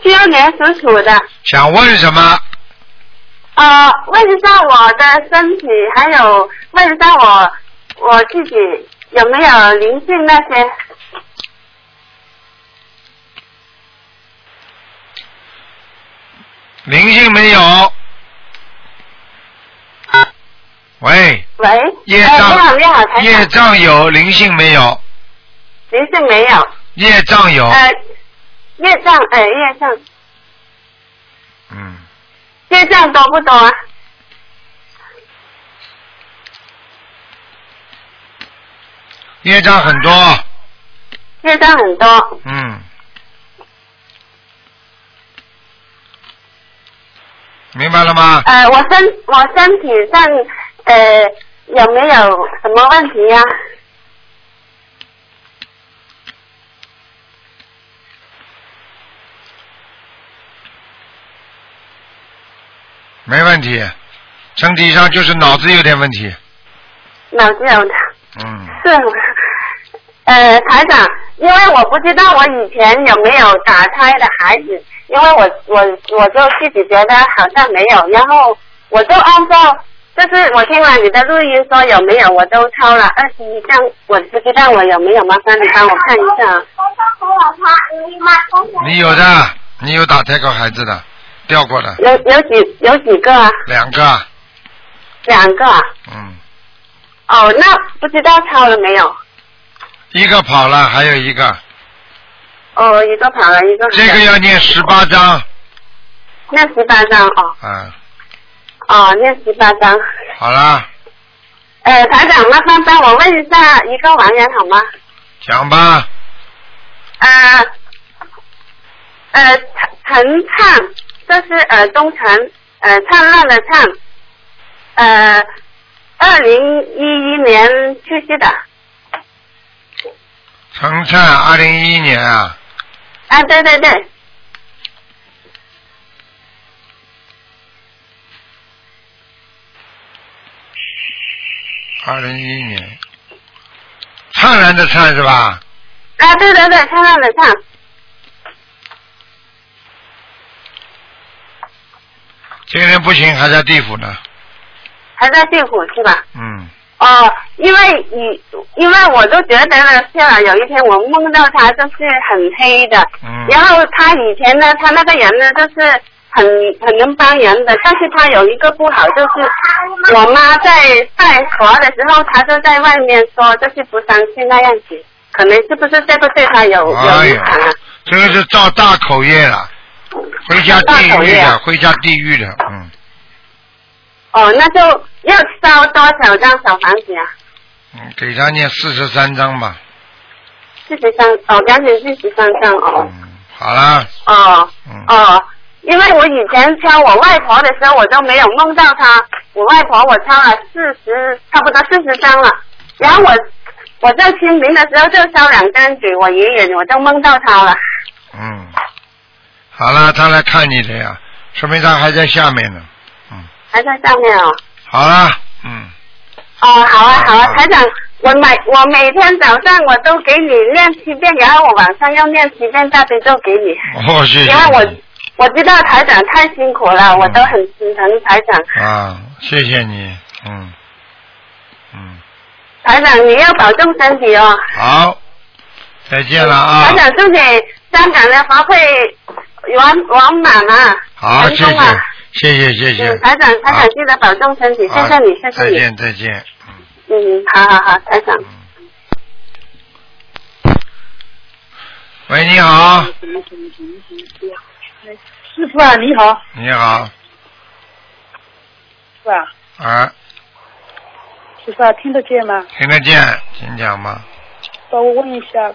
七二年属鼠的，想问什么？呃，问一下我的身体，还有问一下我我自己有没有灵性那些。灵性没有？喂，喂，业哎你好，障你好，业，障有，灵性没有？灵性没有？业障有，呃，业障，哎、业障，嗯，业障多不多啊？业障很多，业障很多，嗯，明白了吗？呃，我身我身体上呃有没有什么问题呀、没问题，身体上就是脑子有点问题，脑子有的。嗯，是，呃，台长，因为我不知道我以前有没有打胎的孩子，因为我我我就自己觉得好像没有，然后我就按照，就是我听了你的录音说有没有，我都抄了。二十一张，我不知道我有没有，麻烦你帮我看一下。你有的，你有打胎过孩子的，掉过的有有几有几个啊？两个，两个。啊？嗯，哦，那不知道抄了没有？一个跑了，还有一个，哦，一个跑了，一个这个要念十八章，念十八张哦，嗯，哦，念十八张。好了，呃，台长，麻烦帮我问一下一个王人好吗？讲吧，呃，呃，陈陈灿，这是呃东城呃灿烂的灿，呃，二零一一年去世的。陈灿，二零一一年啊，啊，对对对，二零一一年，灿烂的灿是吧？啊，对对对，灿烂的灿。这个人不行，还在地府呢，还在地府是吧？嗯，哦，因为你，因为我都觉得呢，是啊，有一天我梦到他就是很黑的，嗯。然后他以前呢，他那个人呢，就是很很能帮人的，但是他有一个不好，就是我妈在拜佛的时候，他就在外面说，就是不相信那样子，可能是不是这个对他有有影响啊？，这个是造大口业了，回家地狱的，回家地狱的，嗯，哦，那就要烧多少张小房子啊？嗯，给他念四十三张吧，四十三哦，赶紧四十三张哦。嗯，好了，哦嗯，哦，因为我以前敲我外婆的时候，我都没有梦到她。我外婆我敲了四十，差不多四十张了。然后我我在清明的时候就烧两张给我爷爷，我就梦到他了。嗯，好了，他来看你的呀，说明他还在下面呢，嗯。还在下面哦。好了，嗯，哦，好啊，好啊好，台长，我每我每天早上我都给你念七遍，然后我晚上要念七遍大悲咒给你。哦，谢谢。因为我我知道台长太辛苦了，我都很心疼台长。啊，谢谢你，嗯，嗯，台长，你要保重身体哦。好，再见了啊。台，长，祝你香港的法会圆完满啊！好，谢谢谢谢，谢谢嗯，，台长，台长记得保重身体，谢谢你，谢谢你。再见，再见。嗯，好好好，台长。喂，你好，师傅啊，你好，你好，是啊，啊，师傅啊，听得见吗？听得见，请讲吧。帮我问一下，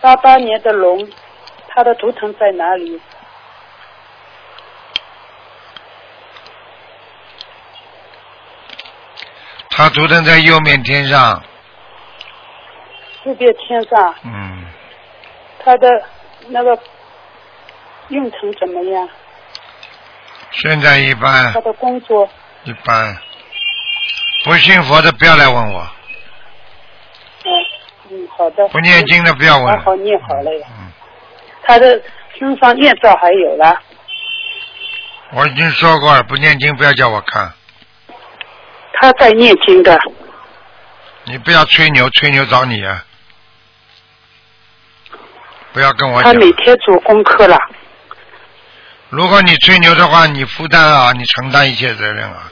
八八年的龙，它的图腾在哪里？他图腾在右面天上，右边天上，嗯，他的那个运程怎么样？现在一般。他的工作？一般，不信佛的不要来问我，嗯嗯，好的。不念经的不要问还好念好了呀。嗯他的身上念照还有了，我已经说过了，不念经不要叫我看，他在念经的，你不要吹牛，吹牛找你啊！不要跟我讲，他每天做功课了。如果你吹牛的话，你负担啊，你承担一切责任啊。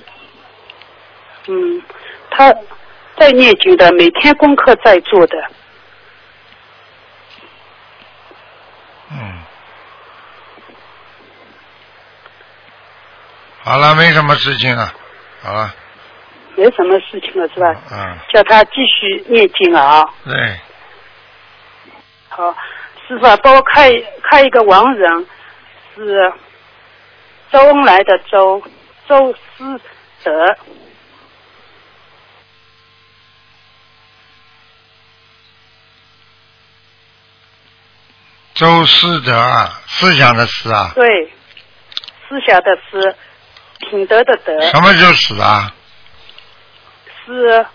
嗯，他在念经的，每天功课在做的。嗯，好了，没什么事情了，好了，没什么事情了是吧？嗯，叫他继续念经啊。对，好，师傅啊，帮我看看一个亡人，是周恩来的周，周思德，周思德啊，思想的思啊，对，思想的思，品德的德，什么时候死啊？是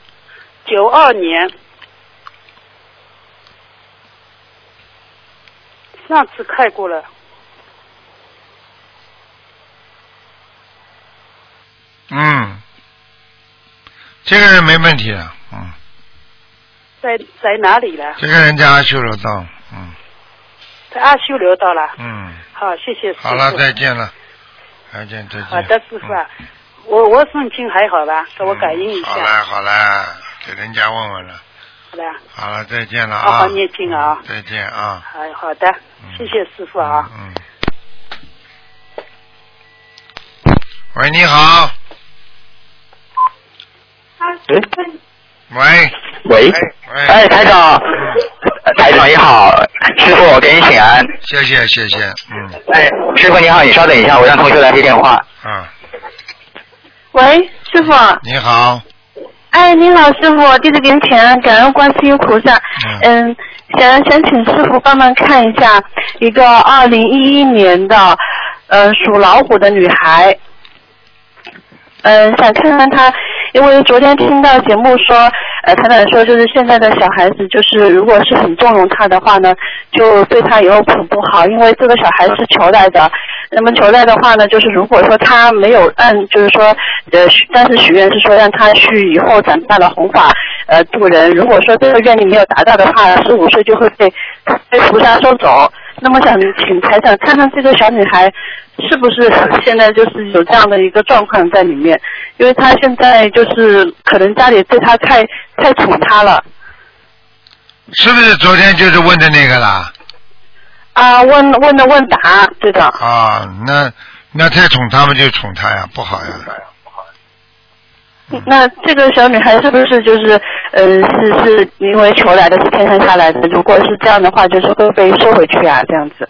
九二年，上次看过了，嗯，这个人没问题的，嗯，在在哪里了？这个人在阿修罗道，嗯在阿修罗道了。嗯，好，谢谢师傅。好了，再见了，再见再见。好的，师傅啊，我我诵经还好吧？给我感应一下。好了好了，给人家问问了，好的，好了，再见了啊。好好念经啊。再见啊。好好的，谢谢师傅啊。嗯。喂，你好。喂。喂，哎，台长，台长你好，师傅，我给你请安。谢谢谢谢，嗯哎，师傅你好，你稍等一下，我让同学来接电话。嗯，喂，师傅。你好，哎，您好，师傅，弟子给您请安，感恩观世音菩萨。嗯，想想请师傅帮忙看一下一个二零一一年的，呃，属老虎的女孩。嗯，想看看她，因为昨天听到节目说，呃，台长说就是现在的小孩子，就是如果是很纵容他的话呢，就对他以后很不好，因为这个小孩是求来的。那么求来的话呢，就是如果说他没有按，就是说，呃，许但是许愿是说让他去以后长大了弘法，呃，渡人。如果说这个愿力没有达到的话，十五岁就会被被菩萨收走。那么想请台长看看这个小女孩是不是现在就是有这样的一个状况在里面，因为她现在就是可能家里对她太太宠她了。是不是昨天就是问的那个啦？啊，问问的问答，对的。啊，那那太宠他们就宠他呀，不好呀。那这个小女孩是不是就是呃是是因为求来的是天上下来的？如果是这样的话，就是会被收回去啊，这样子。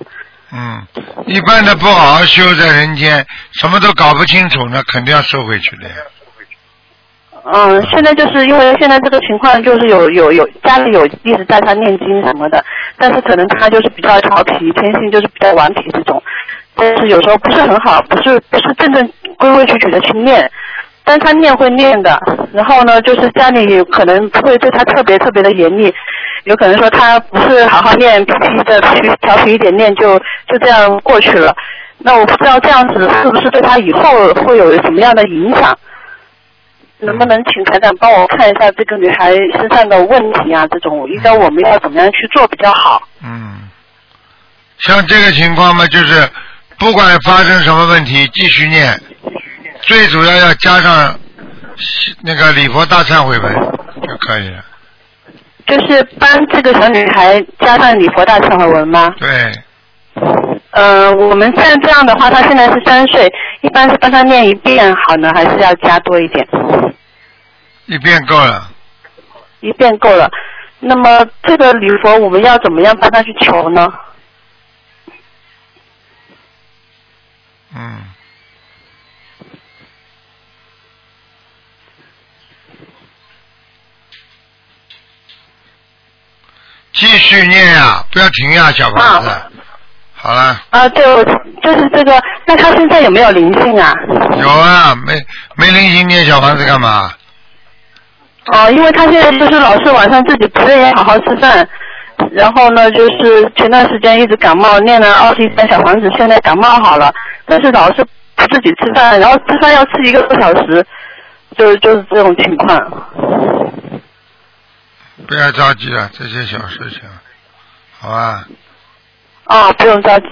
嗯，一般的不好好修在人间，什么都搞不清楚，那肯定要收回去的呀。嗯，现在就是因为现在这个情况，就是有有有家里有一直带他念经什么的，但是可能他就是比较调皮，天性就是比较顽皮这种，但是有时候不是很好，不是不是正正规规矩矩的去念，但他念会念的，然后呢，就是家里有可能会对他特别特别的严厉，有可能说他不是好好念，皮皮的去调皮一点念就就这样过去了，那我不知道这样子是不是对他以后会有什么样的影响？能不能请台长帮我看一下这个女孩身上的问题啊？这种应该我们要怎么样去做比较好？嗯，像这个情况嘛，就是不管发生什么问题，继续念，最主要要加上那个礼佛大忏悔文就可以了。就是帮这个小女孩加上礼佛大忏悔文吗？对，呃，呃，我们现在这样的话，她现在是三岁，一般是帮她念一遍好呢，还是要加多一点？一遍够了。一遍够了。那么这个礼佛我们要怎么样帮她去求呢？嗯。继续念啊，不要停啊，小房子。好了。啊，对，我就是这个。那他现在有没有灵性啊？有啊，没没灵性念小房子干嘛？哦，因为他现在就是老是晚上自己不愿意好好吃饭，然后呢，就是前段时间一直感冒，念了二十一张小房子，现在感冒好了，但是老是不自己吃饭，然后吃饭要吃一个多小时，就是就是这种情况。不要着急了，这些小事情，好吧？哦，不用着急，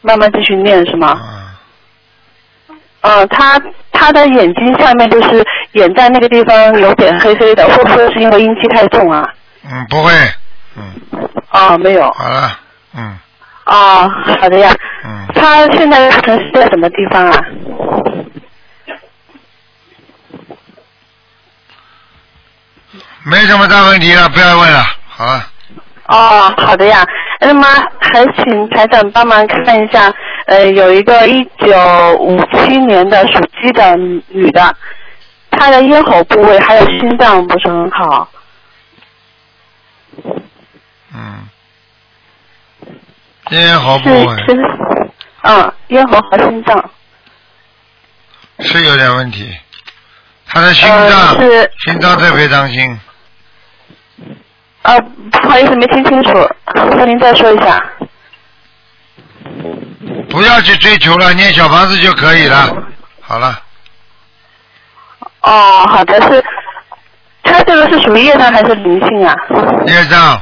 慢慢继续念是吗？嗯。嗯，他他的眼睛下面就是眼袋那个地方有点黑黑的，会不会是因为阴气太重啊？嗯，不会。嗯。啊，没有。好了，嗯。啊，好的呀。嗯。他现在是在什么地方啊？没什么大问题了，不要问了，好了。哦，好的呀。那么还请台长帮忙看一下，呃，有一个一九五七年的属鸡的女的，她的咽喉部位还有心脏不是很好。嗯。咽喉部位。是是，嗯，咽喉和心脏。是有点问题，她的心脏，是心脏特别当心。啊，不好意思，没听清楚，那您再说一下。不要去追求了，念小房子就可以了。好了。哦，好的，是，他这个是属于业障还是灵性啊？业障。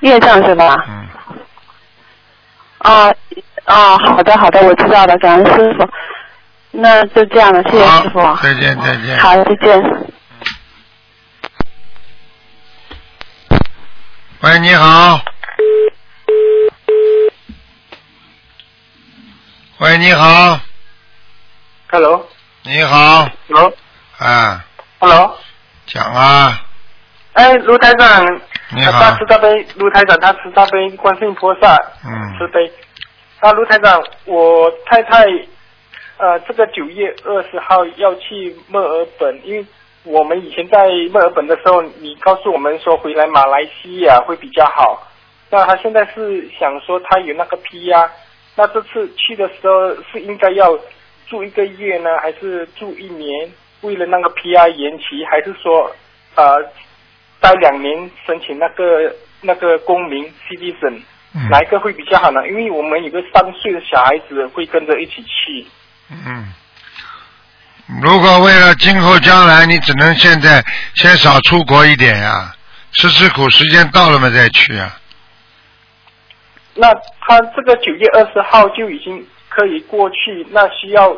业障是吧？嗯。啊啊，好的好的，我知道了，感恩师傅。那就这样了，谢谢师傅。再见再见。好，再见。喂，你好。喂，你好。Hello。你好。Hello。啊。Hello。讲啊。哎，卢台长。你好他慈大悲，卢台长，他慈大悲，观世音菩萨。嗯。慈悲。啊，卢台长，我太太呃，这个九月二十号要去墨尔本，因为我们以前在墨尔本的时候，你告诉我们说回来马来西亚会比较好。那他现在是想说他有那个 PR，那这次去的时候是应该要住一个月呢，还是住一年？为了那个 PR 延期，还是说呃待两年申请那个那个公民 citizen，、哪一个会比较好呢？因为我们有个三岁的小孩子会跟着一起去。嗯。如果为了今后将来，你只能现在先少出国一点呀，吃吃苦，时间到了嘛再去啊。那他这个九月二十号就已经可以过去，那需要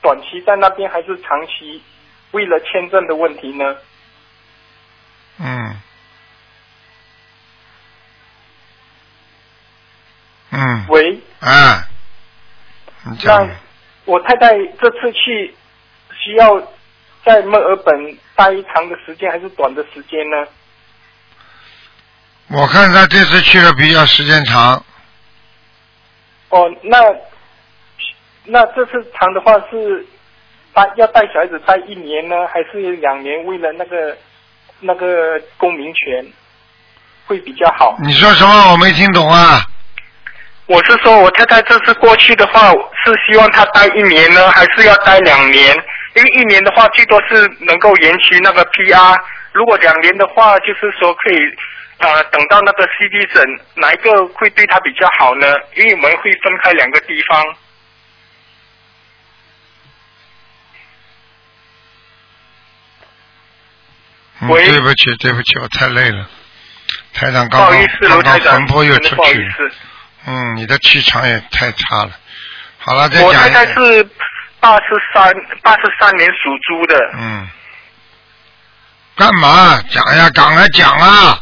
短期在那边还是长期？为了签证的问题呢？嗯。嗯。喂。啊。那我太太这次去需要在墨尔本待长的时间还是短的时间呢？我看他这次去的比较时间长，哦，那那这次长的话是带要带小孩子待一年呢，还是两年？为了那个那个公民权会比较好。你说什么？我没听懂啊。我是说，我太太这次过去的话，是希望她待一年呢，还是要待两年？因为一年的话，最多是能够延期那个 PR；如果两年的话，就是说可以呃等到那个 citizen，哪一个会对他比较好呢？因为我们会分开两个地方。嗯喂对不起，对不起，我太累了。台长不刚刚好意思，刚刚魂魄又出去。嗯，你的气场也太差了。好了，再讲一点。太是八十三八十三年属猪的。嗯。干嘛？讲呀，赶快讲啊！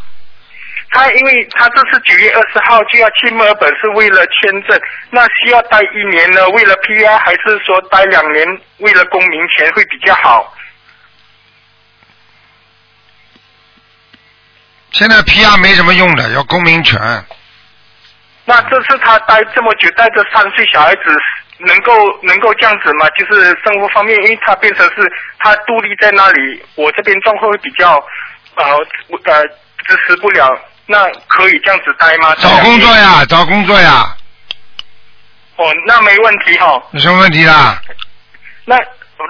他因为他这次九月二十号就要去墨尔本，是为了签证，那需要待一年呢？为了 PR 还是说待两年为了公民权会比较好？现在 PR 没什么用的，要公民权。那这次他待这么久，带着三岁小孩子，能够能够这样子吗？就是生活方面，因为他变成是他独立在那里，我这边状况会比较呃呃支持不了。那可以这样子待吗？找工作呀，找工作呀。哦，那没问题哈、有什么问题啦？那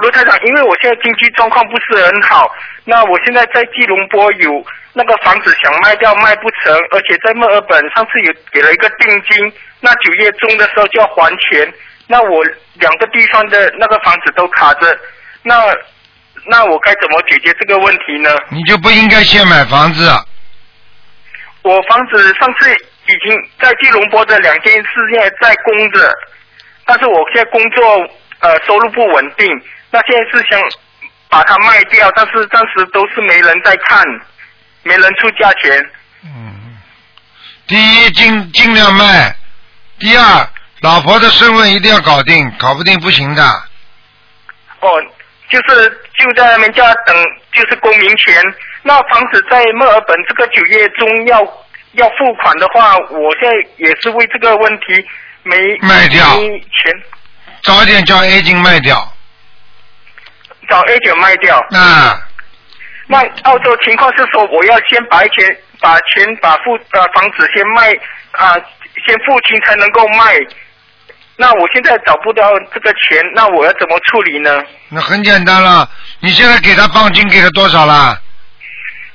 卢台长，因为我现在经济状况不是很好，那我现在在吉隆坡有那个房子想卖掉卖不成，而且在墨尔本上次有给了一个定金，那九月中的时候就要还钱，那我两个地方的那个房子都卡着，那那我该怎么解决这个问题呢？你就不应该先买房子。我房子上次已经在吉隆坡的两间事业在在供着，但是我现在工作呃收入不稳定，那现在是想把它卖掉，但是暂时都是没人在看，没人出价钱。嗯第一，尽尽量卖；第二，老婆的身份一定要搞定，搞不定不行的。哦，就是就在那边家等，就是公民权。那房子在墨尔本这个九月中要要付款的话，我现在也是为这个问题没卖掉没钱，早点叫 A 金卖掉。找 A 九卖掉。啊。那澳洲情况是说，我要先把钱把钱把付呃房子先卖啊、先付清才能够卖。那我现在找不到这个钱，那我要怎么处理呢？那很简单了，你现在给他放金给了多少啦？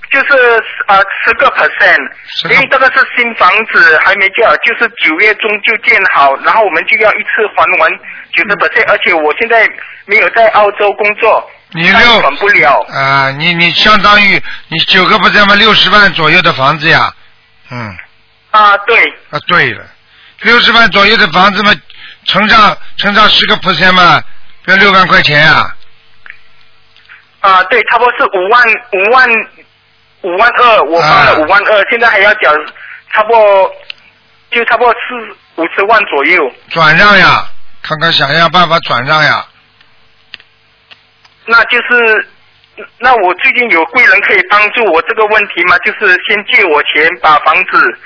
就是呃十个 percent，因为这个是新房子还没建好，就是九月中就建好，然后我们就要一次还完九十 percent，而且我现在没有在澳洲工作，你六还不了。啊，你你相当于你九个不是嘛六十万左右的房子呀，嗯。啊，对。啊，对了，六十万左右的房子嘛，乘上乘上十个 percent 嘛，要六万块钱呀、啊，对，差不多是五万五万五万二，我花了五万二、现在还要缴差不多就差不多四五十万左右。转让呀，看看想想办法转让呀。那就是，那我最近有贵人可以帮助我这个问题吗？就是先借我钱，把房子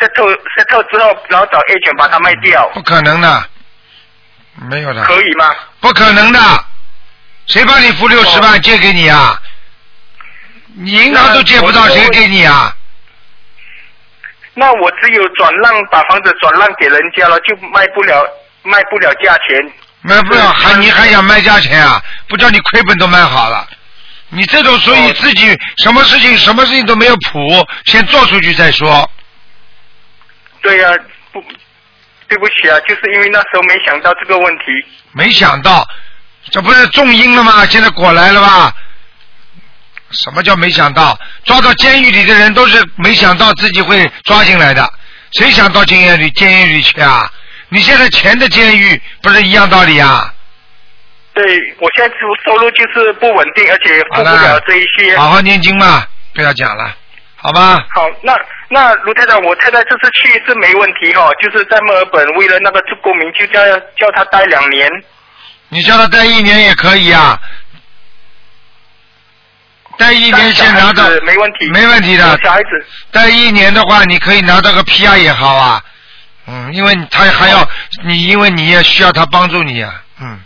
settle settle 之后，然后找 agent 把它卖掉，不可能的，没有的。可以吗？不可能的，谁帮你付六十万借给你啊？你银行都借不到，谁给你啊？那我只有转让，把房子转让给人家了，就卖不了，卖不了价钱。卖不了，还你还想卖价钱啊？不叫你亏本都卖好了。你这种属于自己什么事情什么事情都没有谱，先做出去再说。对呀、不，对不起啊，就是因为那时候没想到这个问题。没想到，这不是种因了吗？现在果来了吧？什么叫没想到？抓到监狱里的人都是没想到自己会抓进来的，谁想到监狱里监狱里去啊？你现在钱的监狱不是一样道理啊？对我现在收收入就是不稳定，而且付不了这一些。好好念经嘛，不要讲了，好吧？好，那那卢太太，我太太这次去是没问题哈、哦，就是在墨尔本为了那个做公民，就叫叫他待两年。你叫他待一年也可以啊，待一年先拿到小孩子没问题，没问题的。小孩子。待一年的话，你可以拿到个 PR 也好啊，嗯，因为他还要你，因为你也需要他帮助你啊，嗯，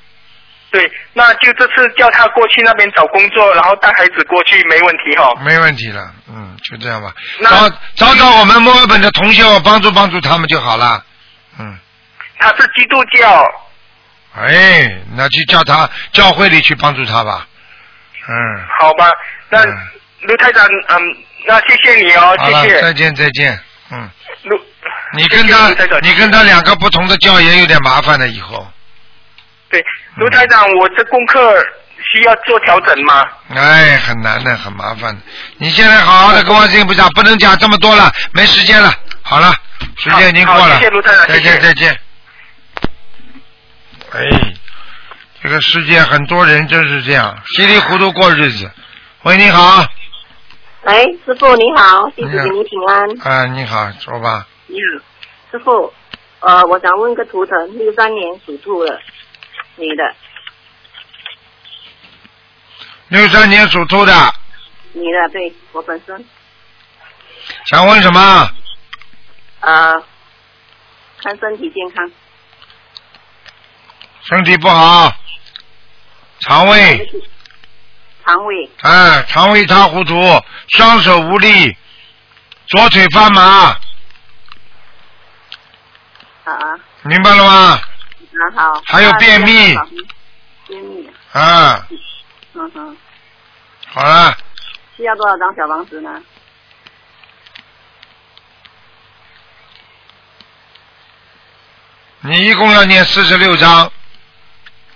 对，那就这次叫他过去那边找工作，然后带孩子过去没问题哈、哦。没问题了，嗯，就这样吧，找找找我们墨尔本的同学，我帮助帮助他们就好了，嗯，他是基督教，哎，那去叫他教会里去帮助他吧，嗯，好吧？那卢太长，嗯，那谢谢你哦，谢谢。再见再见，嗯。卢，你跟他，你跟他两个不同的教也有点麻烦了，以后。对，卢台长，我这功课需要做调整吗？哎，很难的，很麻烦的。你现在好好的跟我讲，不能讲这么多了，没时间了。好了，时间已经过了。谢谢卢台长再谢谢见再见。哎，这个世界很多人真是这样，稀里糊涂过日子。喂，你好。喂，师傅你好，弟子给您平安。啊，你好，说吧。你好，师傅，呃，我想问个图腾，六三年属兔的女的，六三年属兔的，女的，对我本身，想问什么？呃，看身体健康，身体不好，肠胃。肠胃，哎，肠胃一塌糊涂，双手无力，左腿发麻，啊啊，明白了吗？啊好。还有便秘便秘，啊，嗯哼，好了，需要多少张小房子呢？你一共要念四十六章，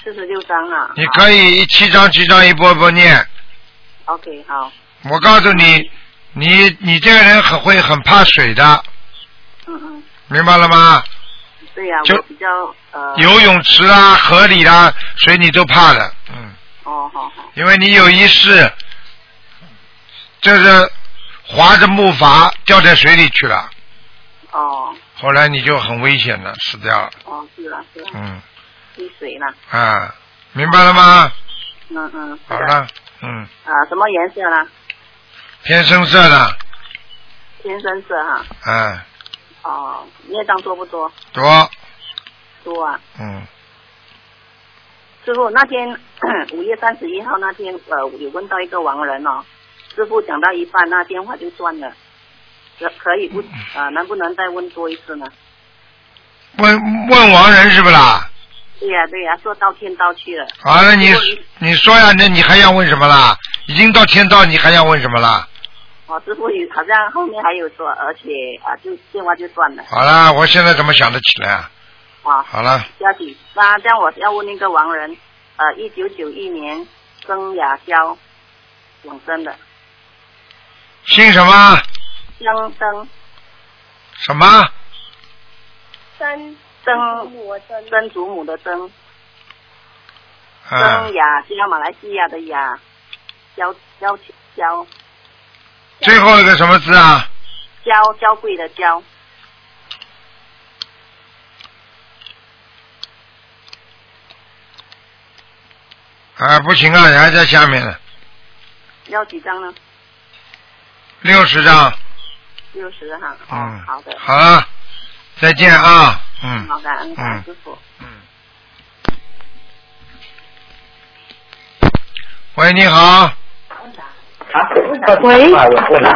四十六张啊。你可以一七章七章一波波念。OK，好，我告诉你，你你这个人很会很怕水的，嗯嗯，明白了吗？对呀、就我比较呃。游泳池啦、河里啦，水你都怕的，嗯，哦，好好，因为你有一世，就是划着木筏掉在水里去了，哦。后来你就很危险了，死掉了，哦，是了是了，嗯。溺水了，啊，明白了吗？嗯嗯，好了，嗯，啊，什么颜色呢？偏深色的，偏深色哈。啊，哦，业障多不多？多，多啊。嗯，师傅，那天 五月三十一号那天，呃，有问到一个亡人哦，师傅讲到一半，那电话就断了，可可以不啊、能不能再问多一次呢？问问亡人是不啦？对呀、对呀、说到天道去了。好那，你你说呀，那你还要问什么啦？已经到天道，你还要问什么啦？哦，师傅有好像后面还有说，而且啊，就电话就断了。好了，我现在怎么想得起来啊？啊，好了，不要紧。那这样我要问那个王人，呃，一九九一年生亚肖永生的，姓什么？香生什么？曾曾曾祖母的曾，啊曾，雅加马来西亚的雅，娇娇娇最后一个什么字啊？娇娇贵的娇，啊，不行啊，还在下面呢，要几张呢？六十张。六十哈。嗯，好的。好了，再见啊，嗯。好，感恩感恩嗯师傅。喂，你好。喂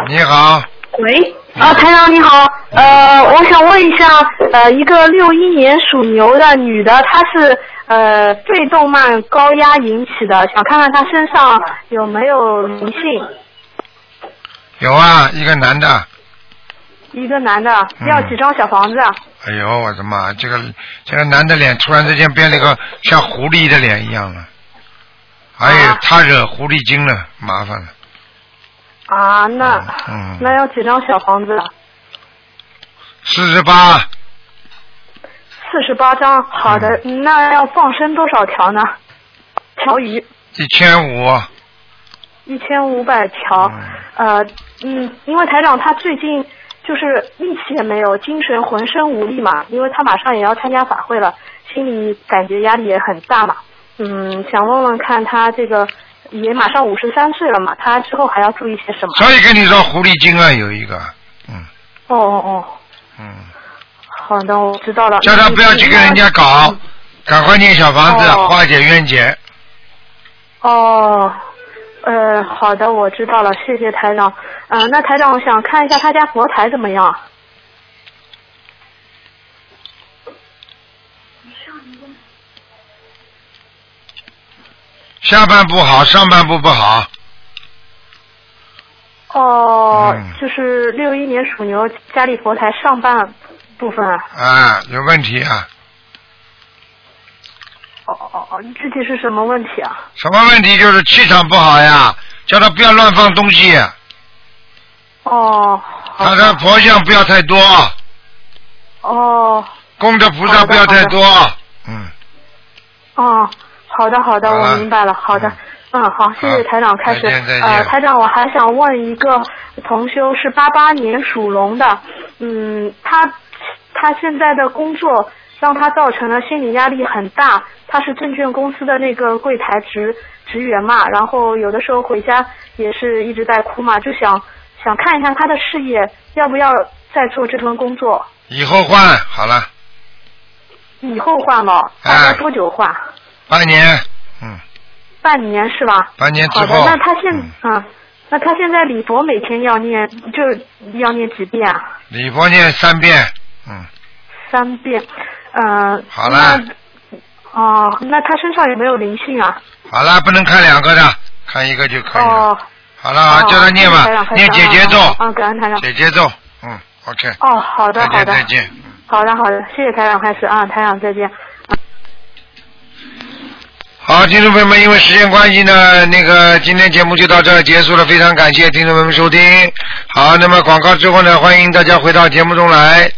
你好，喂，啊，台长你好，呃，我想问一下，呃，一个六一年属牛的女的，她是呃肺动脉高压引起的，想看看她身上有没有灵性。有啊，一个男的。一个男的，嗯要几张小房子啊？哎呦，我的妈！这个这个男的脸突然之间变了一个像狐狸的脸一样了。哎呀，啊他惹狐狸精了，麻烦了。啊，那嗯，那要几张小房子啊？四十八，四十八张，好的，嗯那要放生多少条呢？条鱼一千五。一千五百条，呃，嗯，因为台长他最近就是力气也没有，精神浑身无力嘛，因为他马上也要参加法会了，心里感觉压力也很大嘛，嗯，想问问看他这个也马上五十三岁了嘛，他之后还要注意些什么？所以跟你说，狐狸精啊，有一个，嗯哦哦哦，嗯，好的，我知道了。叫他不要去跟人家搞，赶快念小房子，哦化解冤结。哦，呃，好的，我知道了，谢谢台长。嗯、那台长，我想看一下他家佛台怎么样？下半部好，上半部不好。哦，嗯就是六一年属牛家里佛台上半部分啊。啊，有问题啊？哦哦哦，具体是什么问题啊？什么问题？就是气场不好呀，叫他不要乱放东西，哦他的佛像不要太多，哦供的菩萨不要太多。嗯，哦，好的好的，好我明白了。好的，嗯，好，谢谢台长。开始呃，台长，我还想问一个同修是八八年属龙的，嗯，他他现在的工作让他造成了心理压力很大。他是证券公司的那个柜台职职员嘛，然后有的时候回家也是一直在哭嘛，就想想看一下他的事业要不要再做这份工作，以后换好了，以后换了，大哎概多久换？半年，嗯半年是吧？半年之好的，后，那他现嗯，那他现在礼佛每天要念，就要念几遍啊？礼佛念三遍，嗯三遍。嗯、好了。那哦，那他身上有没有灵性啊？好了，不能看两个的，看一个就可以了。哦。好了，好，叫他念吧，念姐姐咒，啊，感恩台长。姐姐咒，嗯，OK。哦，好的，好的。再见。好的，好的，谢谢台长开始啊，台长再见。好，听众朋友们，因为时间关系呢，那个今天节目就到这儿结束了，非常感谢听众朋友们收听。好，那么广告之后呢，欢迎大家回到节目中来。